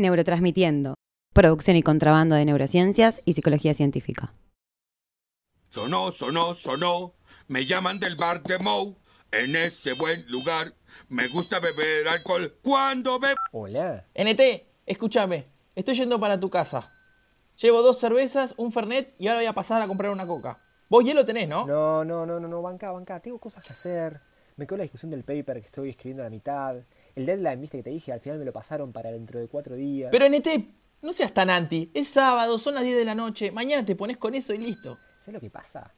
Neurotransmitiendo, producción y contrabando de neurociencias y psicología científica. Sonó, sonó, sonó. Me llaman del bar de Moe. En ese buen lugar. Me gusta beber alcohol cuando bebo. Hola. NT, escúchame. Estoy yendo para tu casa. Llevo dos cervezas, un fernet y ahora voy a pasar a comprar una coca. Vos hielo tenés, ¿no? No, no, no, no, no, banca, banca. Tengo cosas que hacer. Me quedó la discusión del paper que estoy escribiendo a la mitad. El deadline, viste que te dije, al final me lo pasaron para dentro de cuatro días. Pero NT, no seas tan anti. Es sábado, son las 10 de la noche. Mañana te pones con eso y listo. ¿Sabes lo que pasa?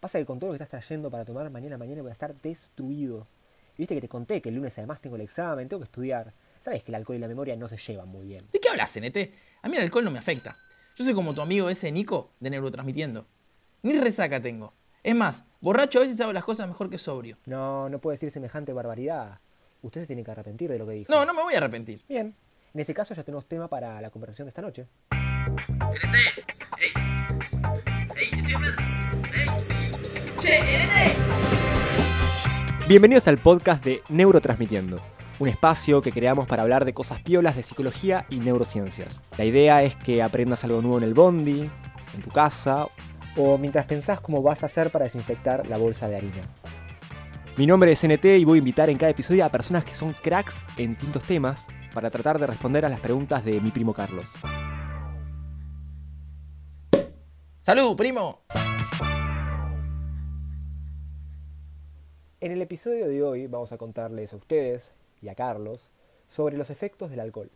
Pasa que con todo lo que estás trayendo para tomar mañana, mañana voy a estar destruido. Y viste que te conté que el lunes además tengo el examen, tengo que estudiar. Sabes que el alcohol y la memoria no se llevan muy bien. ¿De qué hablas, NT? A mí el alcohol no me afecta. Yo soy como tu amigo ese Nico de Neurotransmitiendo. Ni resaca tengo. Es más, borracho a veces hago las cosas mejor que sobrio. No, no puedo decir semejante barbaridad. Usted se tiene que arrepentir de lo que dijo. No, no me voy a arrepentir. Bien. En ese caso ya tenemos tema para la conversación de esta noche. Bienvenidos al podcast de Neurotransmitiendo, un espacio que creamos para hablar de cosas piolas de psicología y neurociencias. La idea es que aprendas algo nuevo en el bondi, en tu casa o mientras pensás cómo vas a hacer para desinfectar la bolsa de harina. Mi nombre es NT y voy a invitar en cada episodio a personas que son cracks en distintos temas para tratar de responder a las preguntas de mi primo Carlos. ¡Salud, primo! En el episodio de hoy vamos a contarles a ustedes y a Carlos sobre los efectos del alcohol.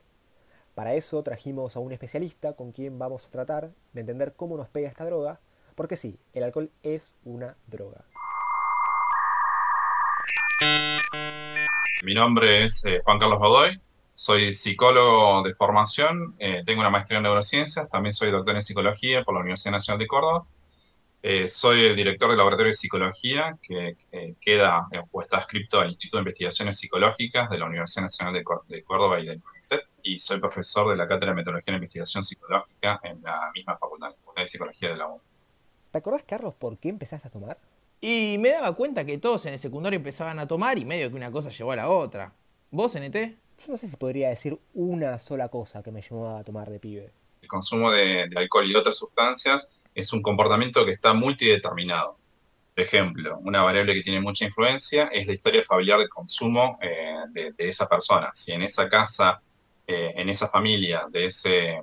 Para eso trajimos a un especialista con quien vamos a tratar de entender cómo nos pega esta droga, porque sí, el alcohol es una droga. Mi nombre es eh, Juan Carlos Godoy, soy psicólogo de formación, eh, tengo una maestría en neurociencias, también soy doctor en psicología por la Universidad Nacional de Córdoba. Eh, soy el director del laboratorio de psicología que queda o está adscrito al Instituto de Investigaciones Psicológicas de la Universidad Nacional de, Córdoba y del CONICET, y soy profesor de la Cátedra de Metodología e Investigación Psicológica en la misma facultad, de Psicología de la UNED. ¿Te acordás, Carlos, por qué empezaste a tomar? Y me daba cuenta que todos en el secundario empezaban a tomar y medio que una cosa llevó a la otra. ¿Vos, NT? Yo no sé si podría decir una sola cosa que me llevó a tomar de pibe. El consumo de, alcohol y otras sustancias es un comportamiento que está multideterminado. Por ejemplo, una variable que tiene mucha influencia es la historia familiar de consumo eh, de, esa persona. Si en esa casa, eh, en esa familia de ese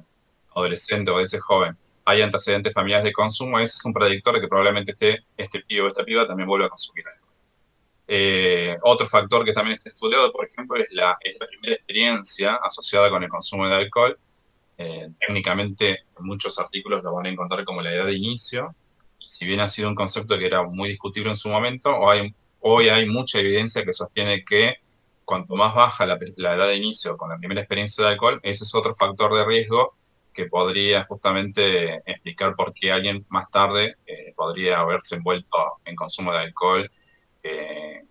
adolescente o de ese joven hay antecedentes familiares de consumo, es un predictor de que probablemente este, este pibe o esta piba también vuelva a consumir alcohol. Eh, otro factor que también está estudiado, por ejemplo, es la, primera experiencia asociada con el consumo de alcohol. Eh, técnicamente, en muchos artículos lo van a encontrar como la edad de inicio. Si bien ha sido un concepto que era muy discutible en su momento, hoy hoy hay mucha evidencia que sostiene que cuanto más baja la, la edad de inicio con la primera experiencia de alcohol, ese es otro factor de riesgo que podría justamente explicar por qué alguien más tarde eh, podría haberse envuelto en consumo de alcohol eh,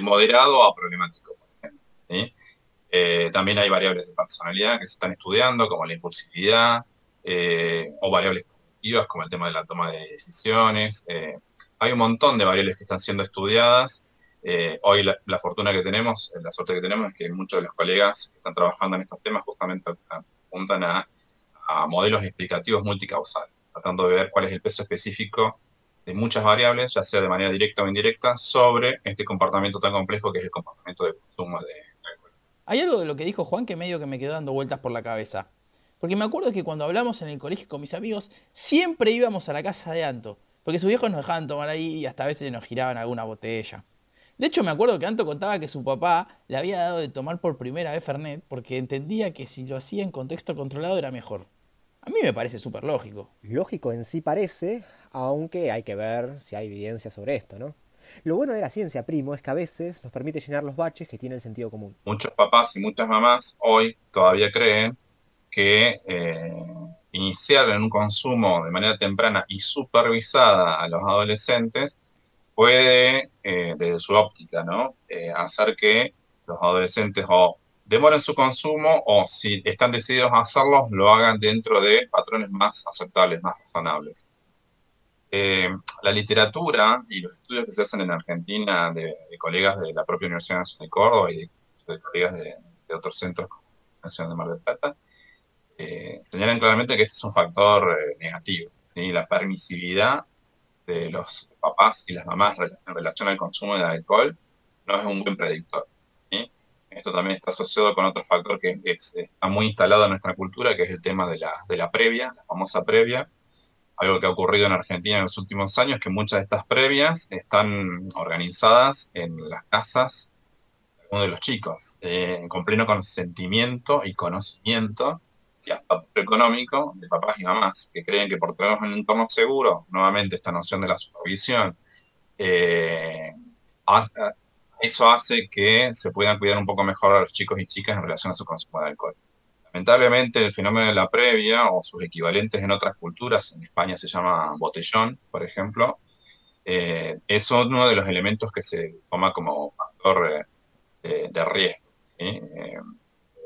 moderado a problemático, ejemplo. Eh, también hay variables de personalidad que se están estudiando, como la impulsividad, o variables cognitivas, como el tema de la toma de decisiones. hay un montón de variables que están siendo estudiadas. hoy la, fortuna que tenemos, la suerte que tenemos es que muchos de los colegas que están trabajando en estos temas justamente apuntan a, modelos explicativos multicausales, tratando de ver cuál es el peso específico de muchas variables, ya sea de manera directa o indirecta, sobre este comportamiento tan complejo que es el comportamiento de consumo de alcohol. Hay algo de lo que dijo Juan que medio que me quedó dando vueltas por la cabeza. Porque me acuerdo que cuando hablamos en el colegio con mis amigos, siempre íbamos a la casa de Anto, porque sus viejos nos dejaban tomar ahí y hasta a veces nos giraban alguna botella. De hecho, me acuerdo que Anto contaba que su papá le había dado de tomar por primera vez Fernet porque entendía que si lo hacía en contexto controlado era mejor. A mí me parece súper lógico. Lógico en sí parece, aunque hay que ver si hay evidencia sobre esto, ¿no? Lo bueno de la ciencia, primo, es que a veces nos permite llenar los baches que tiene el sentido común. Muchos papás y muchas mamás hoy todavía creen que eh, iniciar en un consumo de manera temprana y supervisada a los adolescentes puede, eh, desde su óptica, ¿no? Eh, hacer que los adolescentes o demoren su consumo o si están decididos a hacerlo, lo hagan dentro de patrones más aceptables, más razonables. Eh, la literatura y los estudios que se hacen en Argentina de, colegas de la propia Universidad Nacional de Córdoba y de, colegas de, otros centros como Nacional de Mar del Plata, eh, señalan claramente que este es un factor negativo, la permisividad de los papás y las mamás en relación al consumo de alcohol no es un buen predictor. Esto también está asociado con otro factor que está muy instalado en nuestra cultura, que es el tema de la, de la previa, la famosa previa. Algo que ha ocurrido en Argentina en los últimos años, que muchas de estas previas están organizadas en las casas de algunos de los chicos, eh, con pleno consentimiento y conocimiento y hasta económico de papás y mamás, que creen que por tener un entorno seguro, nuevamente esta noción de la supervisión, eh, eso hace que se puedan cuidar un poco mejor a los chicos y chicas en relación a su consumo de alcohol. Lamentablemente, el fenómeno de la previa o sus equivalentes en otras culturas, en España se llama botellón, por ejemplo, eh, es uno de los elementos que se toma como factor eh, de riesgo.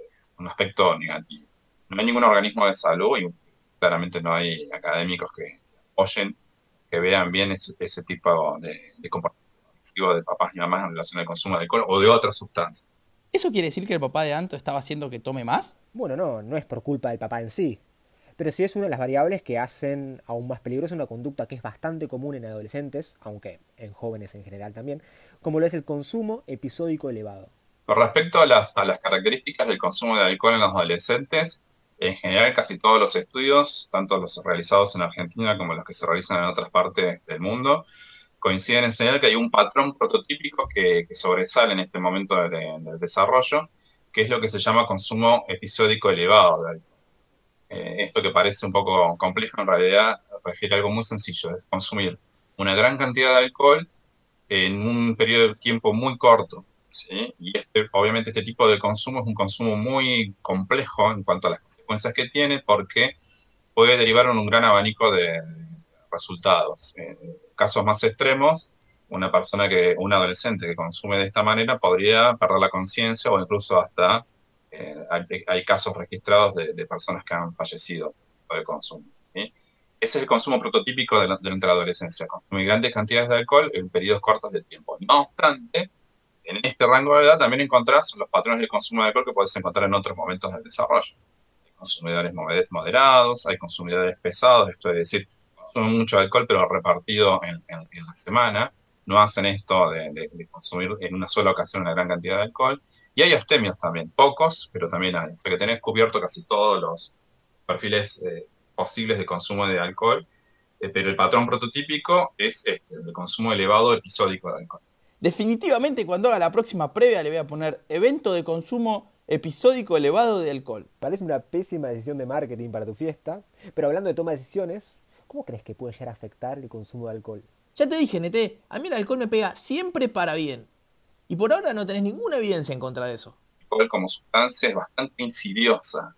es un aspecto negativo no hay ningún organismo de salud y claramente no hay académicos que apoyen, que vean bien ese, tipo de, de comportamiento de papás y mamás en relación al consumo de alcohol o de otras sustancias. ¿Eso quiere decir que el papá de Anto estaba haciendo que tome más? Bueno, no, no es por culpa del papá en sí, pero sí es una de las variables que hacen aún más peligrosa una conducta que es bastante común en adolescentes, aunque en jóvenes en general también, como lo es el consumo episódico elevado. Con respecto a las, a las características del consumo de alcohol en los adolescentes, en general, casi todos los estudios, tanto los realizados en Argentina como los que se realizan en otras partes del mundo, coinciden en señalar que hay un patrón prototípico que, sobresale en este momento del desarrollo, que es lo que se llama consumo episódico elevado de alcohol. Eh, esto que parece un poco complejo, en realidad refiere a algo muy sencillo, es consumir una gran cantidad de alcohol en un periodo de tiempo muy corto. Y este, obviamente este tipo de consumo es un consumo muy complejo en cuanto a las consecuencias que tiene porque puede derivar en un gran abanico de resultados. En casos más extremos, una persona que, un adolescente que consume de esta manera podría perder la conciencia o incluso hasta eh, hay, casos registrados de, personas que han fallecido de consumo. Ese es el consumo prototípico de la, de la adolescencia, consumir grandes cantidades de alcohol en periodos cortos de tiempo. No obstante, en este rango de edad también encontrás los patrones de consumo de alcohol que puedes encontrar en otros momentos del desarrollo. Hay consumidores moderados, hay consumidores pesados, esto es decir, consumen mucho alcohol pero repartido en, la semana, no hacen esto de, consumir en una sola ocasión una gran cantidad de alcohol. Y hay ostemios también, pocos, pero también hay. O sea que tenés cubierto casi todos los perfiles eh, posibles de consumo de alcohol, eh, pero el patrón prototípico es este, el consumo elevado episódico de alcohol. Definitivamente cuando haga la próxima previa le voy a poner evento de consumo episódico elevado de alcohol. Parece una pésima decisión de marketing para tu fiesta, pero hablando de toma de decisiones, ¿cómo crees que puede llegar a afectar el consumo de alcohol? Ya te dije, Nete, a mí el alcohol me pega siempre para bien. Y por ahora no tenés ninguna evidencia en contra de eso. El alcohol como sustancia es bastante insidiosa.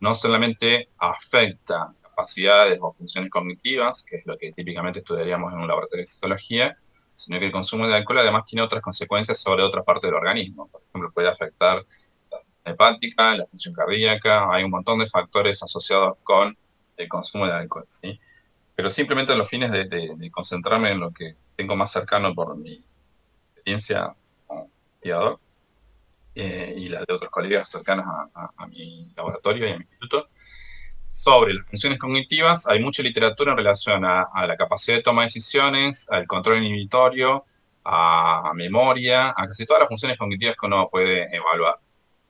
No solamente afecta capacidades o funciones cognitivas, que es lo que típicamente estudiaríamos en un laboratorio de psicología, sino que el consumo de alcohol además tiene otras consecuencias sobre otra parte del organismo. Por ejemplo, puede afectar la hepática, la función cardíaca, hay un montón de factores asociados con el consumo de alcohol, ¿sí? Pero simplemente a los fines de, concentrarme en lo que tengo más cercano por mi experiencia como investigador eh, y la de otros colegas cercanos a mi laboratorio y a mi instituto, sobre las funciones cognitivas, hay mucha literatura en relación a, la capacidad de toma de decisiones, al control inhibitorio, a, memoria, a casi todas las funciones cognitivas que uno puede evaluar.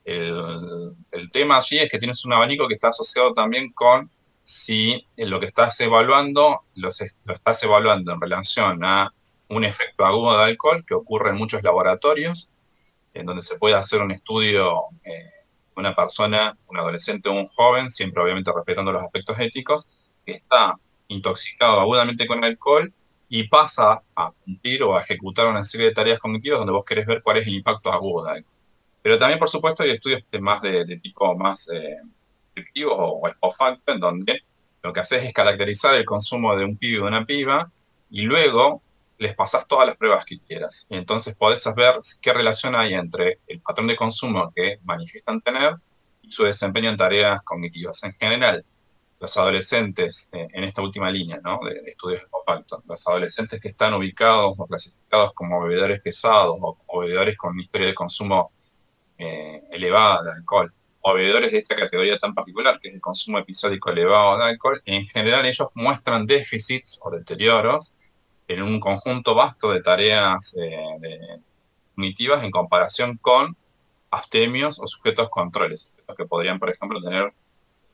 El, tema allí es que tienes un abanico que está asociado también con si lo que estás evaluando lo estás evaluando en relación a un efecto agudo de alcohol que ocurre en muchos laboratorios, en donde se puede hacer un estudio eh, una persona, un adolescente o un joven, siempre obviamente respetando los aspectos éticos, que está intoxicado agudamente con alcohol y pasa a cumplir o a ejecutar una serie de tareas cognitivas donde vos querés ver cuál es el impacto agudo. Pero también, por supuesto, hay estudios más de, tipo más eh, descriptivos o, o facto, en donde lo que haces es caracterizar el consumo de un pibe o de una piba y luego les pasas todas las pruebas que quieras. Y entonces podés saber qué relación hay entre el patrón de consumo que manifiestan tener y su desempeño en tareas cognitivas. En general, los adolescentes, eh, en esta última línea ¿no? de, estudios de compacto, los adolescentes que están ubicados o clasificados como bebedores pesados o, bebedores con historia de consumo eh, elevada de alcohol, o bebedores de esta categoría tan particular, que es el consumo episódico elevado de alcohol, en general ellos muestran déficits o deterioros en un conjunto vasto de tareas eh, cognitivas en comparación con abstemios o sujetos controles, que podrían, por ejemplo, tener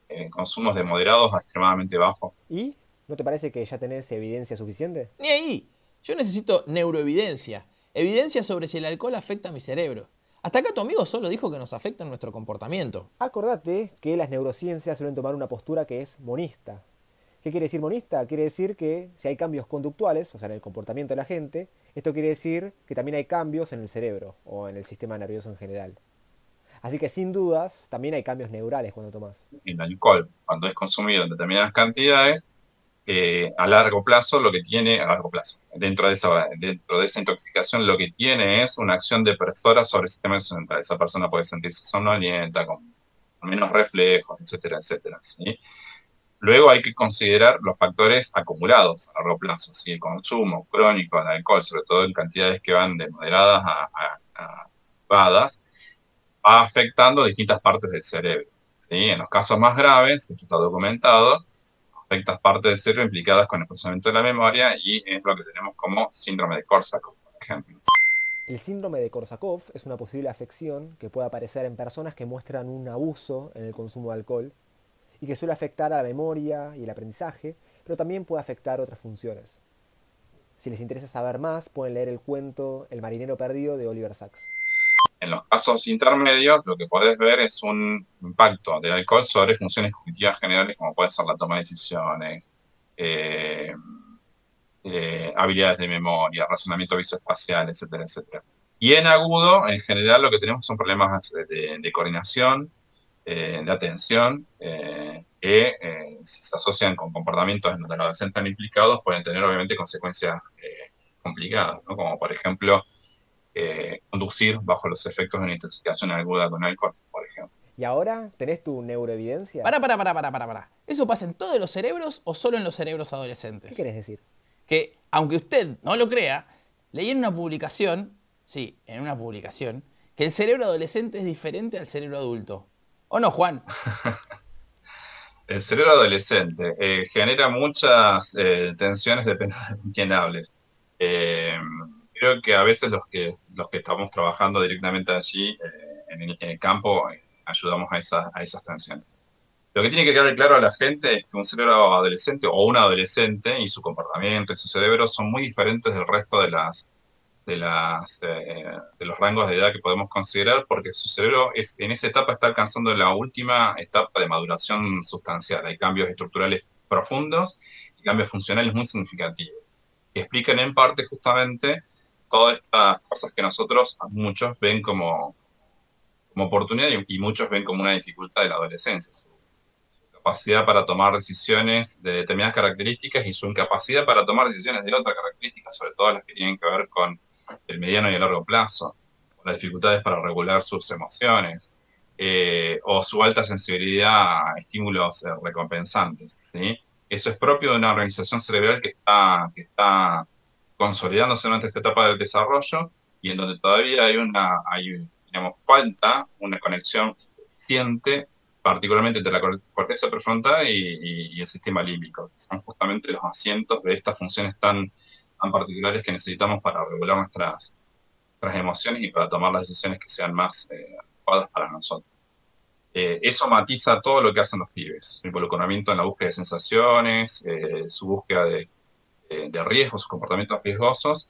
eh, consumos de moderados a extremadamente bajos. ¿Y no te parece que ya tenés evidencia suficiente? Ni ahí. Yo necesito neuroevidencia. Evidencia sobre si el alcohol afecta a mi cerebro. Hasta acá tu amigo solo dijo que nos afecta en nuestro comportamiento. Acordate que las neurociencias suelen tomar una postura que es monista. ¿Qué quiere decir monista? Quiere decir que si hay cambios conductuales, o sea, en el comportamiento de la gente, esto quiere decir que también hay cambios en el cerebro o en el sistema nervioso en general. Así que sin dudas, también hay cambios neurales cuando tomas. El alcohol, cuando es consumido en determinadas cantidades, eh, a largo plazo lo que tiene, a largo plazo, dentro de, esa, dentro de esa intoxicación, lo que tiene es una acción depresora sobre el sistema central. Esa persona puede sentirse somnolienta, con menos reflejos, etcétera, etcétera. Luego hay que considerar los factores acumulados a largo plazo, ¿sí? el consumo crónico de alcohol, sobre todo en cantidades que van de moderadas a, a, badas, va afectando distintas partes del cerebro. ¿sí? En los casos más graves, esto está documentado, afecta partes del cerebro implicadas con el procesamiento de la memoria y es lo que tenemos como síndrome de Korsakoff, por ejemplo. El síndrome de Korsakoff es una posible afección que puede aparecer en personas que muestran un abuso en el consumo de alcohol y que suele afectar a la memoria y el aprendizaje, pero también puede afectar otras funciones. Si les interesa saber más, pueden leer el cuento El marinero perdido de Oliver Sacks. En los casos intermedios, lo que podés ver es un impacto del alcohol sobre funciones cognitivas generales, como puede ser la toma de decisiones, eh, eh, habilidades de memoria, razonamiento visoespacial, etcétera, etcétera. Y en agudo, en general, lo que tenemos son problemas de coordinación, eh, de atención eh, que eh, si se asocian con comportamientos en los adolescentes implicados pueden tener obviamente consecuencias complicadas, como por ejemplo conducir bajo los efectos de una intoxicación aguda con alcohol, por ejemplo. ¿Y ahora tenés tu neuroevidencia? Para, para, para, para, para, para. ¿Eso pasa en todos los cerebros o solo en los cerebros adolescentes? ¿Qué querés decir? Que, aunque usted no lo crea, leí en una publicación, sí, en una publicación, que el cerebro adolescente es diferente al cerebro adulto. ¿O no, Juan? El cerebro adolescente eh, genera muchas eh, tensiones, depende de quién hables. Eh, creo que a veces los que, los que estamos trabajando directamente allí en el, campo ayudamos a, a esas tensiones. Lo que tiene que quedar claro a la gente es que un cerebro adolescente o un adolescente y su comportamiento y su cerebro son muy diferentes del resto de las, de, las, eh, los rangos de edad que podemos considerar, porque su cerebro es, en esa etapa está alcanzando la última etapa de maduración sustancial. Hay cambios estructurales profundos y cambios funcionales muy significativos, que explican en parte justamente todas estas cosas que nosotros, muchos, ven como, como oportunidad y, muchos ven como una dificultad de la adolescencia. Su, capacidad para tomar decisiones de determinadas características y su incapacidad para tomar decisiones de otras características, sobre todo las que tienen que ver con el mediano y el largo plazo, las dificultades para regular sus emociones, eh, o su alta sensibilidad a estímulos eh, recompensantes. ¿sí? Eso es propio de una organización cerebral que está, que está consolidándose durante esta etapa del desarrollo y en donde todavía hay una hay, digamos, falta una conexión eficiente, particularmente entre la corteza prefrontal y, y el sistema límbico, que son justamente los asientos de estas funciones tan tan particulares que necesitamos para regular nuestras, nuestras emociones y para tomar las decisiones que sean más eh, adecuadas para nosotros. Eh, eso matiza todo lo que hacen los pibes, su involucramiento en la búsqueda de sensaciones, eh, su búsqueda de, de, riesgos, sus comportamientos riesgosos.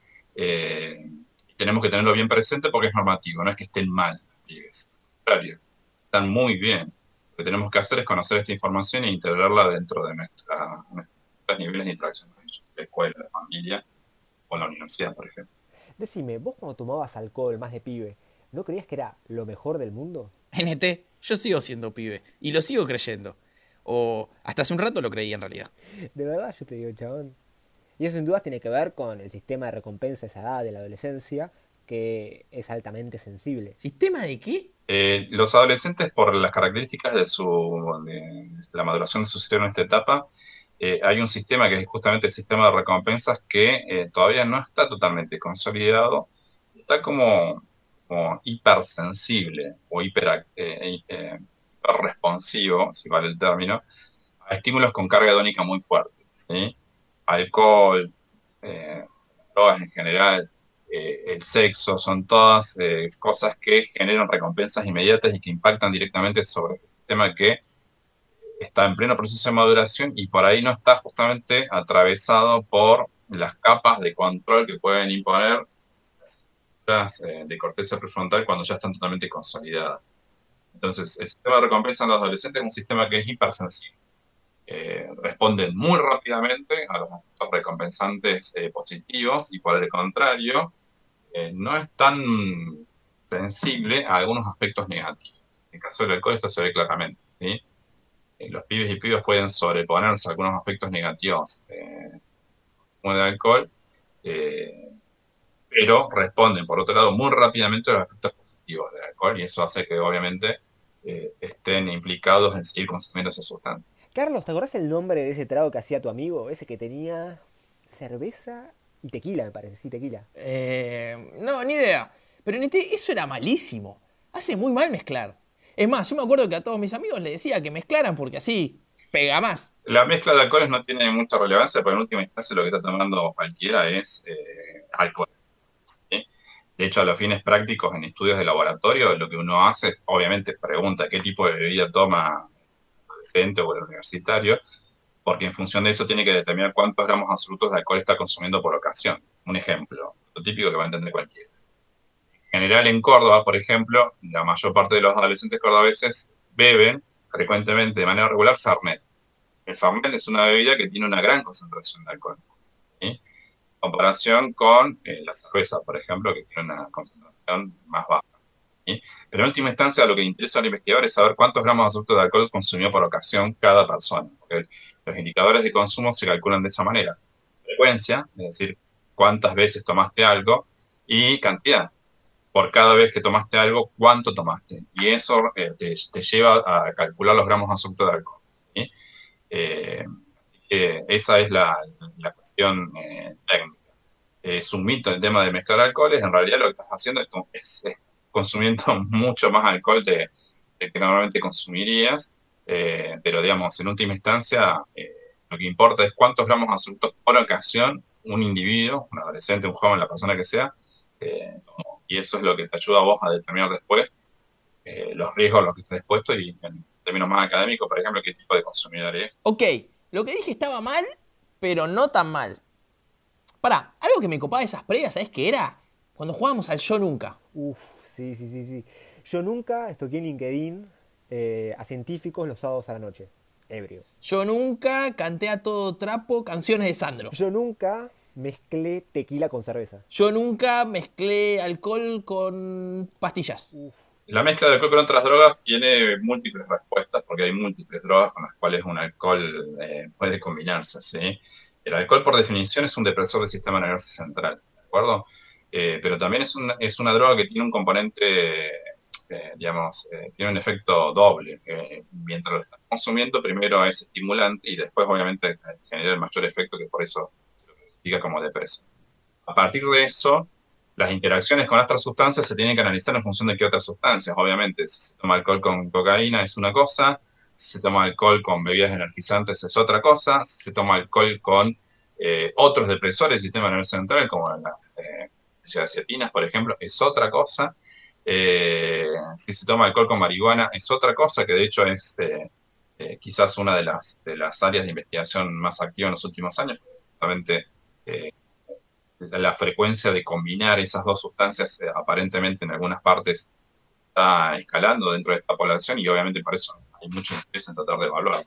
tenemos que tenerlo bien presente porque es normativo, no es que estén mal los pibes. Al están muy bien. Lo que tenemos que hacer es conocer esta información e integrarla dentro de nuestra, nuestros niveles de interacción con ellos, la escuela, la familia o la universidad, por ejemplo. Decime, vos cuando tomabas alcohol más de pibe, ¿no creías que era lo mejor del mundo? NT, yo sigo siendo pibe y lo sigo creyendo. O hasta hace un rato lo creí en realidad. De verdad, yo te digo, chabón. Y eso sin dudas tiene que ver con el sistema de recompensa a esa edad de la adolescencia, que es altamente sensible. ¿Sistema de qué? Eh, los adolescentes, por las características de, su, de la maduración de su cerebro en esta etapa, eh, hay un sistema que es justamente el sistema de recompensas que eh, todavía no está totalmente consolidado, está como, hipersensible o hiper, eh, responsivo, si vale el término, a estímulos con carga hedónica muy fuerte. Alcohol, eh, drogas en general, eh, el sexo, son todas eh, cosas que generan recompensas inmediatas y que impactan directamente sobre el sistema que está en pleno proceso de maduración y por ahí no está justamente atravesado por las capas de control que pueden imponer las de corteza prefrontal cuando ya están totalmente consolidadas. Entonces, el sistema de recompensa en los adolescentes es un sistema que es hipersensible. Eh, responden muy rápidamente a los recompensantes eh, positivos y por el contrario, eh, no es tan sensible a algunos aspectos negativos. En el caso del alcohol esto se ve claramente. ¿sí? Los pibes y pibes pueden sobreponerse a algunos aspectos negativos como el alcohol, pero responden, por otro lado, muy rápidamente a los aspectos positivos del alcohol y eso hace que obviamente eh, estén implicados en seguir consumiendo esa sustancia. Carlos, ¿te acordás el nombre de ese trago que hacía tu amigo? Ese que tenía cerveza y tequila, me parece, sí, tequila. Eh, no, ni idea. Pero eso era malísimo. Hace muy mal mezclar. Es más, yo me acuerdo que a todos mis amigos les decía que mezclaran porque así pega más. La mezcla de alcoholes no tiene mucha relevancia, porque en última instancia lo que está tomando cualquiera es eh, alcohol. De hecho, a los fines prácticos en estudios de laboratorio, lo que uno hace, obviamente, pregunta qué tipo de bebida toma el adolescente o el universitario, porque en función de eso tiene que determinar cuántos gramos absolutos de alcohol está consumiendo por ocasión. Un ejemplo, lo típico que va a entender cualquiera. En general, en Córdoba, por ejemplo, la mayor parte de los adolescentes cordobeses beben frecuentemente de manera regular Fernet. El Fernet es una bebida que tiene una gran concentración de alcohol. ¿sí? comparación con eh, la cerveza, por ejemplo, que tiene una concentración más baja. Pero en última instancia, lo que interesa al investigador es saber cuántos gramos de de alcohol consumió por ocasión cada persona. Los indicadores de consumo se calculan de esa manera. Frecuencia, es decir, cuántas veces tomaste algo, y cantidad. Por cada vez que tomaste algo, cuánto tomaste. Y eso eh, te, lleva a calcular los gramos de de alcohol. Eh, así que esa es la, eh, técnica. Es un mito el tema de mezclar alcoholes, en realidad lo que estás haciendo es, consumiendo mucho más alcohol de, que normalmente consumirías, eh, pero digamos, en última instancia, eh, lo que importa es cuántos gramos absolutos por ocasión un individuo, un adolescente, un joven, la persona que sea, y eso es lo que te ayuda a vos a determinar después los riesgos a los que estás expuesto y en términos más académicos, por ejemplo, qué tipo de consumidor es. Ok, lo que dije estaba mal, pero no tan mal. Pará, algo que me copaba de esas previas, ¿sabes qué era? Cuando jugábamos al Yo Nunca. Uf, sí, sí, sí, sí. Yo Nunca estoy en LinkedIn eh, a científicos los sábados a la noche. Ebrio. Yo nunca canté a todo trapo canciones de Sandro. Yo nunca mezclé tequila con cerveza. Yo nunca mezclé alcohol con pastillas. Uf. La mezcla de alcohol con otras drogas tiene múltiples respuestas, porque hay múltiples drogas con las cuales un alcohol eh, puede combinarse. ¿sí? El alcohol, por definición, es un depresor del sistema nervioso central, ¿de acuerdo? Eh, pero también es, es, una droga que tiene un componente, eh, digamos, tiene un efecto doble. mientras lo estás consumiendo, primero es estimulante y después, obviamente, genera el mayor efecto, que por eso como depresor. A partir de eso, las interacciones con otras sustancias se tienen que analizar en función de qué otras sustancias, obviamente. Si se toma alcohol con cocaína es una cosa, si se toma alcohol con bebidas energizantes es otra cosa, si se toma alcohol con eh, otros depresores del sistema nervioso central, como las eh, por ejemplo, es otra cosa. Eh, si se toma alcohol con marihuana es otra cosa, que de hecho es eh, quizás una de las, áreas de investigación más activas en los últimos años, justamente la frecuencia de combinar esas dos sustancias eh, aparentemente en algunas partes está escalando dentro de esta población y obviamente por eso hay mucho interés en tratar de evaluar.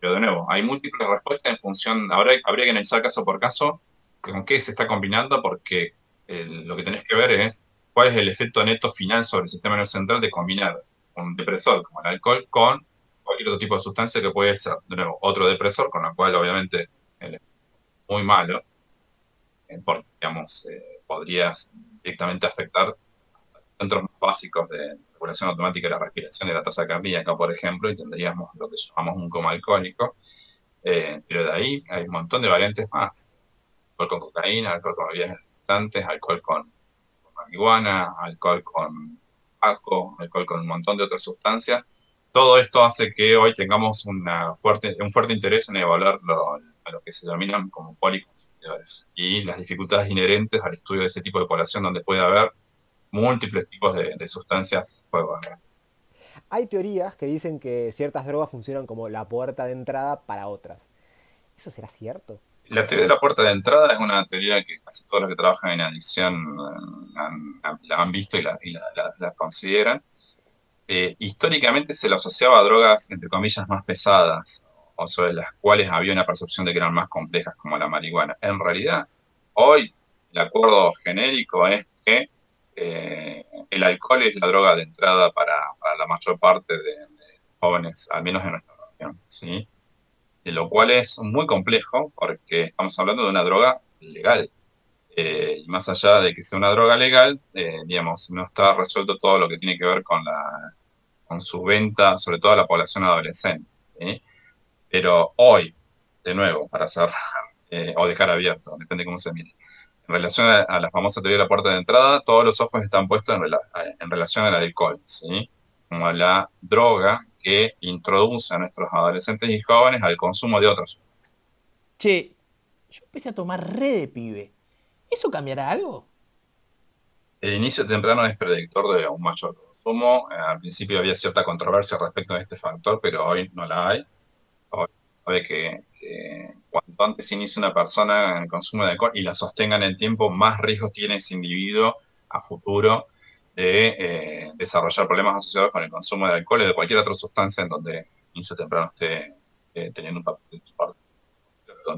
Pero de nuevo, hay múltiples respuestas en función, ahora habría que analizar caso por caso con qué se está combinando porque lo que tenés que ver es cuál es el efecto neto final sobre el sistema nervioso central de combinar un depresor como el alcohol con cualquier otro tipo de sustancia que puede ser, de nuevo, otro depresor, con lo cual obviamente es muy malo, porque, digamos, eh, podrías directamente afectar centros más básicos de regulación automática de la respiración y la tasa cardíaca, por ejemplo, y tendríamos lo que llamamos un coma alcohólico. Eh, pero de ahí hay un montón de variantes más. Alcohol con cocaína, alcohol con bebidas energizantes, alcohol con, marihuana, alcohol con alcohol, alcohol con un montón de otras sustancias todo esto hace que hoy tengamos una fuerte, un fuerte interés en evaluar a lo que se denominan como y las dificultades inherentes al estudio de ese tipo de población donde puede haber múltiples tipos de, sustancias Hay teorías que dicen que ciertas drogas funcionan como la puerta de entrada para otras. ¿Eso será cierto? La teoría de la puerta de entrada es una teoría que casi todos los que trabajan en adicción eh, la han visto y la, consideran. Eh, históricamente se lo asociaba a drogas, entre comillas, más pesadas, o sobre las cuales había una percepción de que eran más complejas, como la marihuana. En realidad, hoy el acuerdo genérico es que eh, el alcohol es la droga de entrada para, la mayor parte de, jóvenes, al menos en nuestra región, ¿sí? De lo cual es muy complejo porque estamos hablando de una droga legal. Eh, y más allá de que sea una droga legal, eh, digamos, no está resuelto todo lo que tiene que ver con, la, con su venta, sobre todo a la población adolescente. ¿sí? Pero hoy, de nuevo, para cerrar, o dejar abierto, depende de cómo se mire, en relación a, la famosa teoría de la puerta de entrada, todos los ojos están puestos en, relación al alcohol, ¿sí? Como la droga que introduce a nuestros adolescentes y jóvenes al consumo de otras sustancias. Che, yo empecé a tomar re de pibe. ¿Eso cambiará algo? El inicio temprano es predictor de un mayor consumo. Eh, al principio había cierta controversia respecto a este factor, pero hoy no la hay. Sabe que cuanto antes inicie una persona en el consumo de alcohol y la sostenga en el tiempo, más riesgo tiene ese individuo a futuro de eh, desarrollar problemas asociados con el consumo de alcohol y de cualquier otra sustancia en donde inicio temprano esté eh, teniendo un papel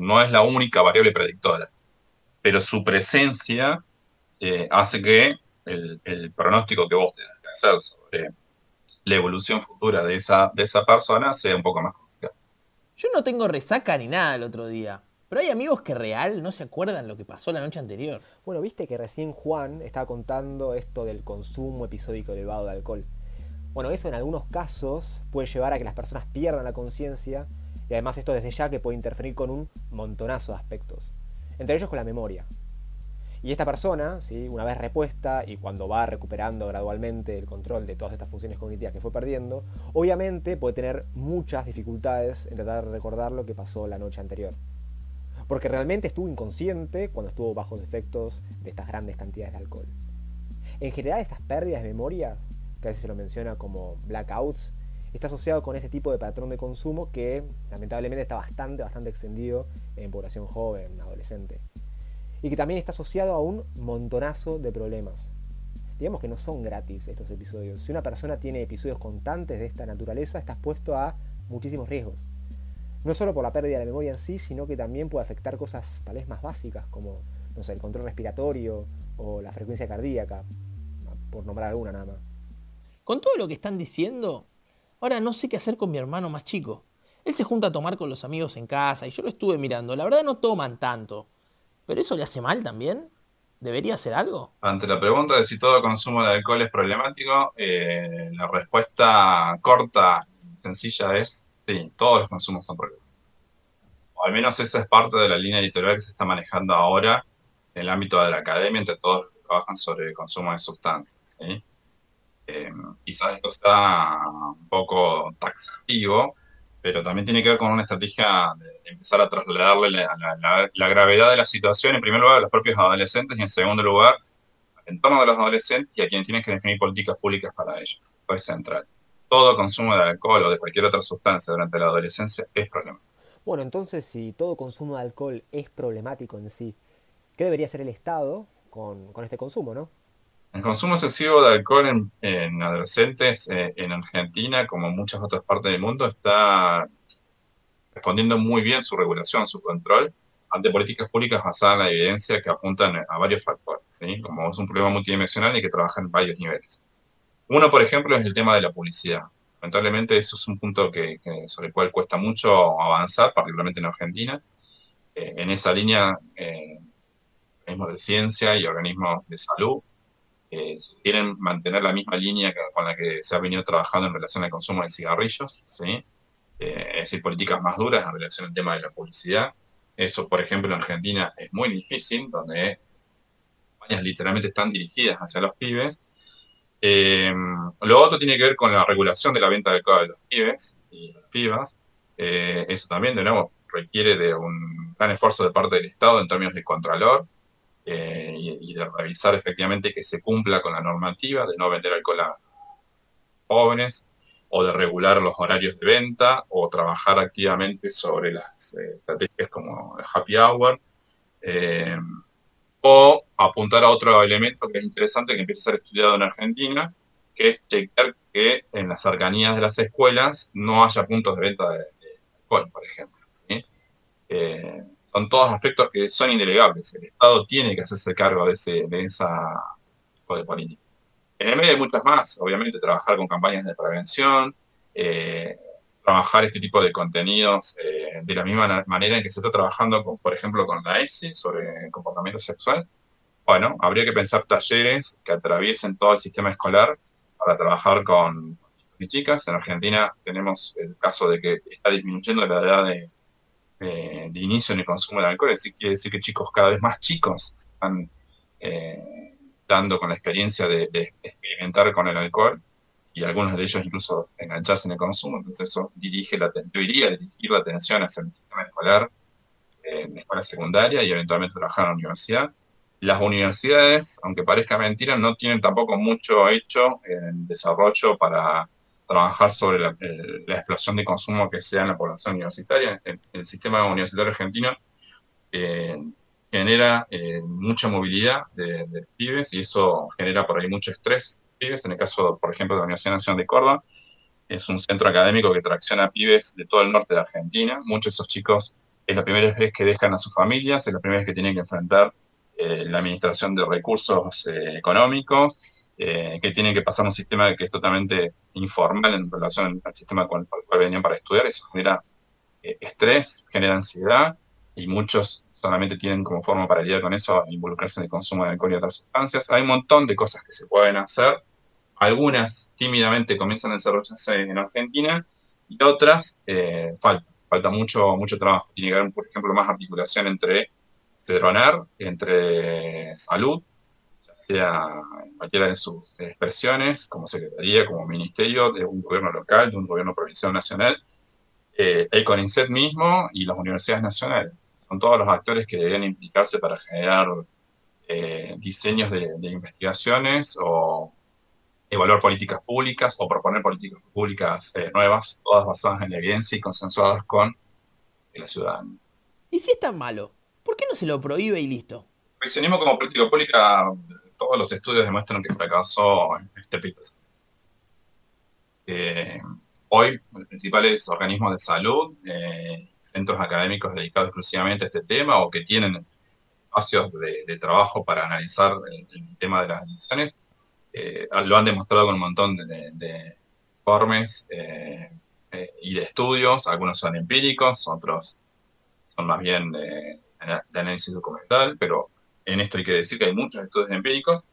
No es la única variable predictora, pero su presencia eh, hace que el, pronóstico que vos tengas que hacer sobre la evolución futura de esa, de esa persona sea un poco más yo no tengo resaca ni nada el otro día. Pero hay amigos que real no se acuerdan lo que pasó la noche anterior. Bueno, viste que recién Juan estaba contando esto del consumo episódico elevado de alcohol. Bueno, eso en algunos casos puede llevar a que las personas pierdan la conciencia y además esto desde ya que puede interferir con un montonazo de aspectos. Entre ellos con la memoria. Y esta persona, ¿sí? una vez repuesta y cuando va recuperando gradualmente el control de todas estas funciones cognitivas que fue perdiendo, obviamente puede tener muchas dificultades en tratar de recordar lo que pasó la noche anterior. Porque realmente estuvo inconsciente cuando estuvo bajo los efectos de estas grandes cantidades de alcohol. En general estas pérdidas de memoria, que a veces se lo menciona como blackouts, está asociado con este tipo de patrón de consumo que lamentablemente está bastante, bastante extendido en población joven, adolescente y que también está asociado a un montonazo de problemas. Digamos que no son gratis estos episodios. Si una persona tiene episodios constantes de esta naturaleza, está expuesto a muchísimos riesgos. No solo por la pérdida de la memoria en sí, sino que también puede afectar cosas tal vez más básicas como no sé, el control respiratorio o la frecuencia cardíaca, por nombrar alguna nada más. Con todo lo que están diciendo, ahora no sé qué hacer con mi hermano más chico. Él se junta a tomar con los amigos en casa y yo lo estuve mirando. La verdad no toman tanto. ¿Pero eso le hace mal también? ¿Debería hacer algo? Ante la pregunta de si todo consumo de alcohol es problemático, eh, la respuesta corta y sencilla es sí, todos los consumos son problemáticos. O al menos esa es parte de la línea editorial que se está manejando ahora en el ámbito de la academia entre todos los que trabajan sobre el consumo de sustancias. Eh, quizás esto sea un poco taxativo, pero también tiene que ver con una estrategia de empezar a trasladarle la, gravedad de la situación, en primer lugar, a los propios adolescentes y en segundo lugar, al entorno de los adolescentes y a quienes tienen que definir políticas públicas para ellos. Esto es central. Todo consumo de alcohol o de cualquier otra sustancia durante la adolescencia es problemático. Bueno, entonces, si todo consumo de alcohol es problemático en sí, ¿qué debería hacer el Estado con, con este consumo, no? El consumo excesivo de alcohol en, adolescentes eh, en Argentina, como en muchas otras partes del mundo, está respondiendo muy bien su regulación, su control, ante políticas públicas basadas en la evidencia que apuntan a varios factores, como es un problema multidimensional y que trabaja en varios niveles. Uno, por ejemplo, es el tema de la publicidad. Lamentablemente eso es un punto sobre el cual cuesta mucho avanzar, particularmente en Argentina. Eh, en esa línea, eh, organismos de ciencia y organismos de salud eh, quieren mantener la misma línea con la que se ha venido trabajando en relación al consumo de cigarrillos, ¿sí? Eh, es decir, políticas más duras en relación al tema de la publicidad. Eso, por ejemplo, en Argentina es muy difícil, donde campañas literalmente están dirigidas hacia los pibes. Eh, lo otro tiene que ver con la regulación de la venta de alcohol de los pibes y las pibas. Eh, eso también, de nuevo, requiere de un gran esfuerzo de parte del Estado en términos de contralor eh, y, de revisar efectivamente que se cumpla con la normativa de no vender alcohol a jóvenes o de regular los horarios de venta o trabajar activamente sobre las estrategias como el happy hour o apuntar a otro elemento que es interesante, que empieza a ser estudiado en Argentina, que es chequear que en las cercanías de las escuelas no haya puntos de venta de, alcohol, por ejemplo. Eh, son todos aspectos que son indelegables. El Estado tiene que hacerse cargo de, ese, de esa de política. En el medio hay muchas más, obviamente, trabajar con campañas de prevención, eh, trabajar este tipo de contenidos eh, de la misma manera en que se está trabajando, por ejemplo, con la ESI sobre comportamiento sexual. Bueno, habría que pensar talleres que atraviesen todo el sistema escolar para trabajar con chicos y chicas. En Argentina tenemos el caso de que está disminuyendo la edad de, de inicio en el consumo de alcohol, decir, quiere decir que chicos cada vez más chicos están eh, dando con la experiencia de, experimentar con el alcohol y algunos de ellos incluso engancharse en el consumo, entonces eso dirige la, yo iría dirigir la atención hacia el sistema escolar, eh, en la escuela secundaria y eventualmente trabajar en la universidad. Las universidades, aunque parezca mentira, no tienen tampoco mucho hecho en desarrollo para trabajar sobre la, explosión de consumo que sea en la población universitaria. El, sistema universitario argentino eh, genera eh, mucha movilidad de, pibes y eso genera por ahí mucho estrés pibes, en el caso, por ejemplo, de la Universidad Nacional de Córdoba, es un centro académico que tracciona pibes de todo el norte de Argentina. Muchos de esos chicos es la primera vez que dejan a sus familias, es la primera vez que tienen que enfrentar eh, la administración de recursos eh, económicos, eh, que tienen que pasar un sistema que es totalmente informal en relación al sistema con el cual venían para estudiar. Eso genera estrés, genera ansiedad y muchos solamente tienen como forma para lidiar con eso involucrarse en el consumo de alcohol y otras sustancias. Hay un montón de cosas que se pueden hacer algunas tímidamente comienzan a desarrollarse en Argentina y otras eh, falta, falta mucho, mucho trabajo. Tiene que haber, por ejemplo, más articulación entre Cedronar, entre salud, sea en cualquiera de sus expresiones, como secretaría, como ministerio, de un gobierno local, de un gobierno provincial nacional, eh, el CONICET mismo y las universidades nacionales. Son todos los actores que deberían implicarse para generar eh, diseños de, de investigaciones o evaluar políticas públicas o proponer políticas públicas eh, nuevas, todas basadas en la evidencia y consensuadas con la ciudadanía. ¿Y si es tan malo? ¿Por qué no se lo prohíbe y listo? El revisionismo como política pública, todos los estudios demuestran que fracasó pico. Eh, hoy, los principales organismos de salud, eh, centros académicos dedicados exclusivamente a este tema o que tienen espacios de, trabajo para analizar el, tema de las adicciones, eh, lo han demostrado con un montón de, informes eh, y de estudios, algunos son empíricos, otros son más bien de, análisis documental, pero en esto hay que decir que hay muchos estudios empíricos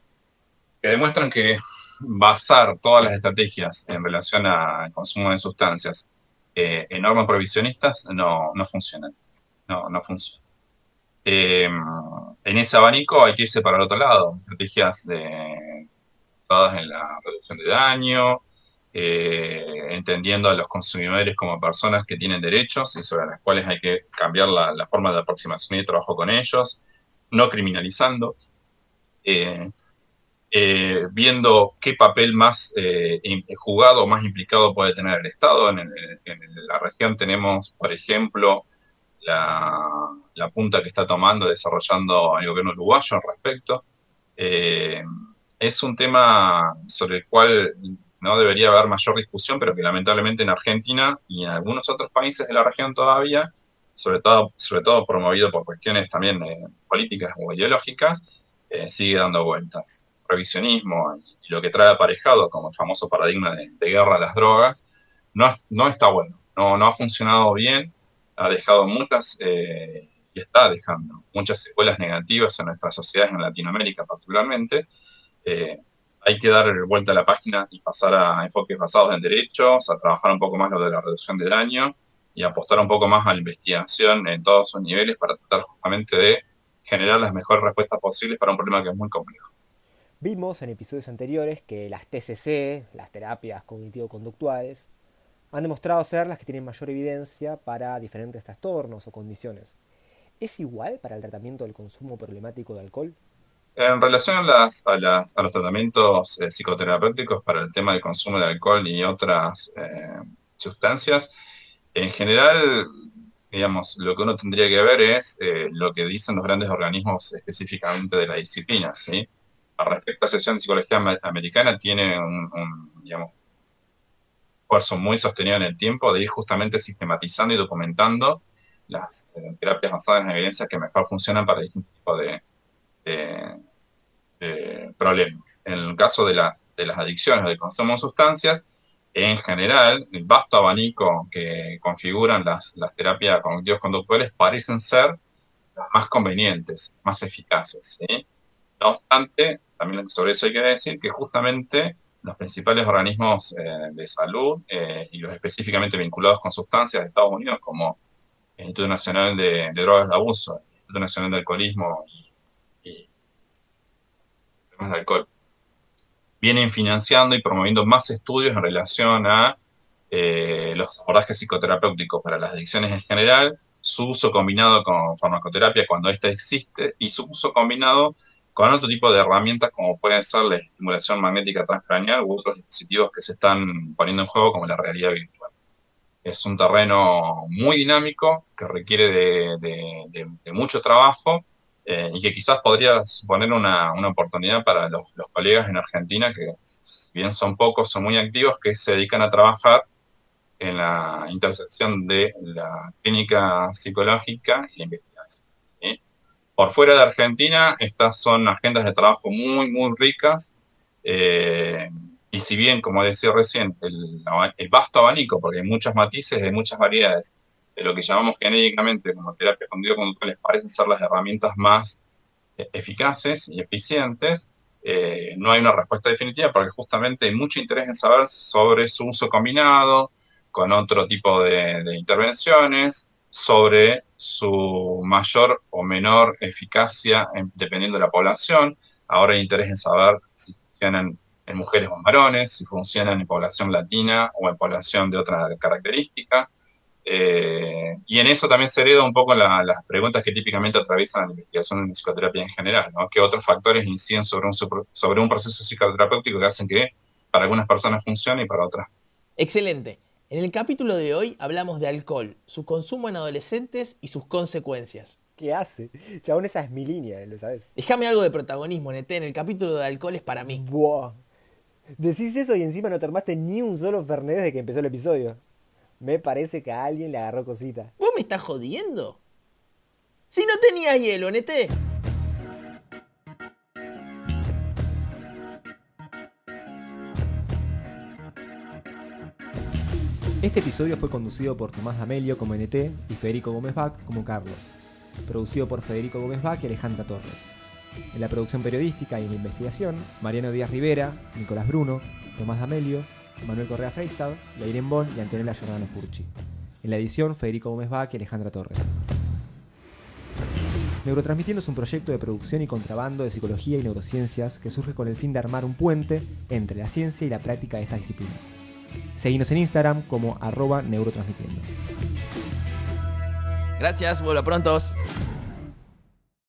que demuestran que basar todas las estrategias en relación al consumo de sustancias en normas provisionistas no, no funcionan. No, no funciona. en ese abanico hay que irse para el otro lado, estrategias de en la reducción de daño, eh, entendiendo a los consumidores como personas que tienen derechos y sobre las cuales hay que cambiar la, forma de aproximación y de trabajo con ellos, no criminalizando, eh, eh, viendo qué papel más jugado, más implicado puede tener el Estado. En, la región tenemos, por ejemplo, la, la, punta que está tomando, desarrollando el gobierno uruguayo al respecto es un tema sobre el cual no debería haber mayor discusión, pero que lamentablemente en Argentina y en algunos otros países de la región todavía, sobre todo, sobre todo promovido por cuestiones también eh, políticas o ideológicas, eh, sigue dando vueltas. Revisionismo y lo que trae aparejado como el famoso paradigma de, guerra a las drogas, no, no está bueno, no, no ha funcionado bien, ha dejado muchas, eh, y está dejando muchas secuelas negativas en nuestras sociedades en Latinoamérica particularmente, hay que dar vuelta a la página y pasar a enfoques basados en derechos, a trabajar un poco más lo de la reducción de daño y apostar un poco más a la investigación en todos sus niveles para tratar justamente de generar las mejores respuestas posibles para un problema que es muy complejo. Vimos en episodios anteriores que las TCC, las terapias cognitivo-conductuales, han demostrado ser las que tienen mayor evidencia para diferentes trastornos o condiciones. ¿Es igual para el tratamiento del consumo problemático de alcohol? En relación a, las, a, los tratamientos eh, psicoterapéuticos para el tema del consumo de alcohol y otras eh, sustancias, en general, digamos, lo que uno tendría que ver es eh, lo que dicen los grandes organismos específicamente de la disciplina, ¿sí? Respecto a la sesión de psicología americana, tiene un, un esfuerzo muy sostenido en el tiempo de ir justamente sistematizando y documentando las eh, terapias basadas en evidencia que mejor funcionan para distintos tipos de, problemas. En el caso de, de las adicciones o del consumo de sustancias, en general, el vasto abanico que configuran las, las terapias cognitivas conductuales parecen ser las más convenientes, más eficaces. No obstante, también sobre eso hay que decir que justamente los principales organismos eh, de salud eh, y los específicamente vinculados con sustancias de Estados Unidos, como el Instituto Nacional de, Drogas de Abuso, el Instituto Nacional de Alcoholismo y, y de alcohol, vienen financiando y promoviendo más estudios en relación a eh, los abordajes psicoterapéuticos para las adicciones en general, su uso combinado con farmacoterapia cuando ésta existe y su uso combinado con otro tipo de herramientas como puede ser la estimulación magnética transcranial u otros dispositivos que se están poniendo en juego como la realidad virtual. Es un terreno muy dinámico que requiere de, mucho trabajo eh, y que quizás podría suponer una, oportunidad para los, los, colegas en Argentina, que bien son pocos, son muy activos, que se dedican a trabajar en la intersección de la clínica psicológica y la investigación por fuera de Argentina, estas son agendas de trabajo muy, muy ricas. Eh, y si bien, como decía recién, el, vasto abanico, porque hay muchos matices, hay muchas variedades, de lo que llamamos genéricamente como terapias conductuales parecen ser las herramientas más eh, eficaces y eficientes, eh, no hay una respuesta definitiva porque justamente hay mucho interés en saber sobre su uso combinado con otro tipo de, de intervenciones, sobre su mayor o menor eficacia dependiendo de la población. Ahora hay interés en saber si funcionan en mujeres o en varones, si funcionan en población latina o en población de otras características. Eh, y en eso también se hereda un poco las preguntas que típicamente atraviesan la investigación en psicoterapia en general, ¿no? ¿Qué otros factores inciden sobre un, sobre un proceso psicoterapéutico que hacen que para algunas personas funcione y para otras? Excelente. En el capítulo de hoy hablamos de alcohol, su consumo en adolescentes y sus consecuencias. ¿Qué hace? Chabón, esa es mi línea, ¿lo sabes? Déjame algo de protagonismo, Nete, en el capítulo de alcohol es para mí. Buah. Decís eso y encima no te armaste ni un solo Fernet desde que empezó el episodio. Me parece que a alguien le agarró cosita. ¿Vos me estás jodiendo? Si no tenías hielo, Nete. Este episodio fue conducido por Tomás Amelio como NT y Federico Gómez Bach como Carlos, producido por Federico Gómez Bach y Alejandra Torres. En la producción periodística y en la investigación, Mariano Díaz Rivera, Nicolás Bruno, Tomás Amelio, Manuel Correa Freistad, Leiren Bon y Antonella Giordano Furchi. En la edición, Federico Gómez Bach y Alejandra Torres. Neurotransmitiendo es un proyecto de producción y contrabando de psicología y neurociencias que surge con el fin de armar un puente entre la ciencia y la práctica de estas disciplinas. Seguimos en Instagram como arroba neurotransmitiendo. Gracias, vuelvo prontos.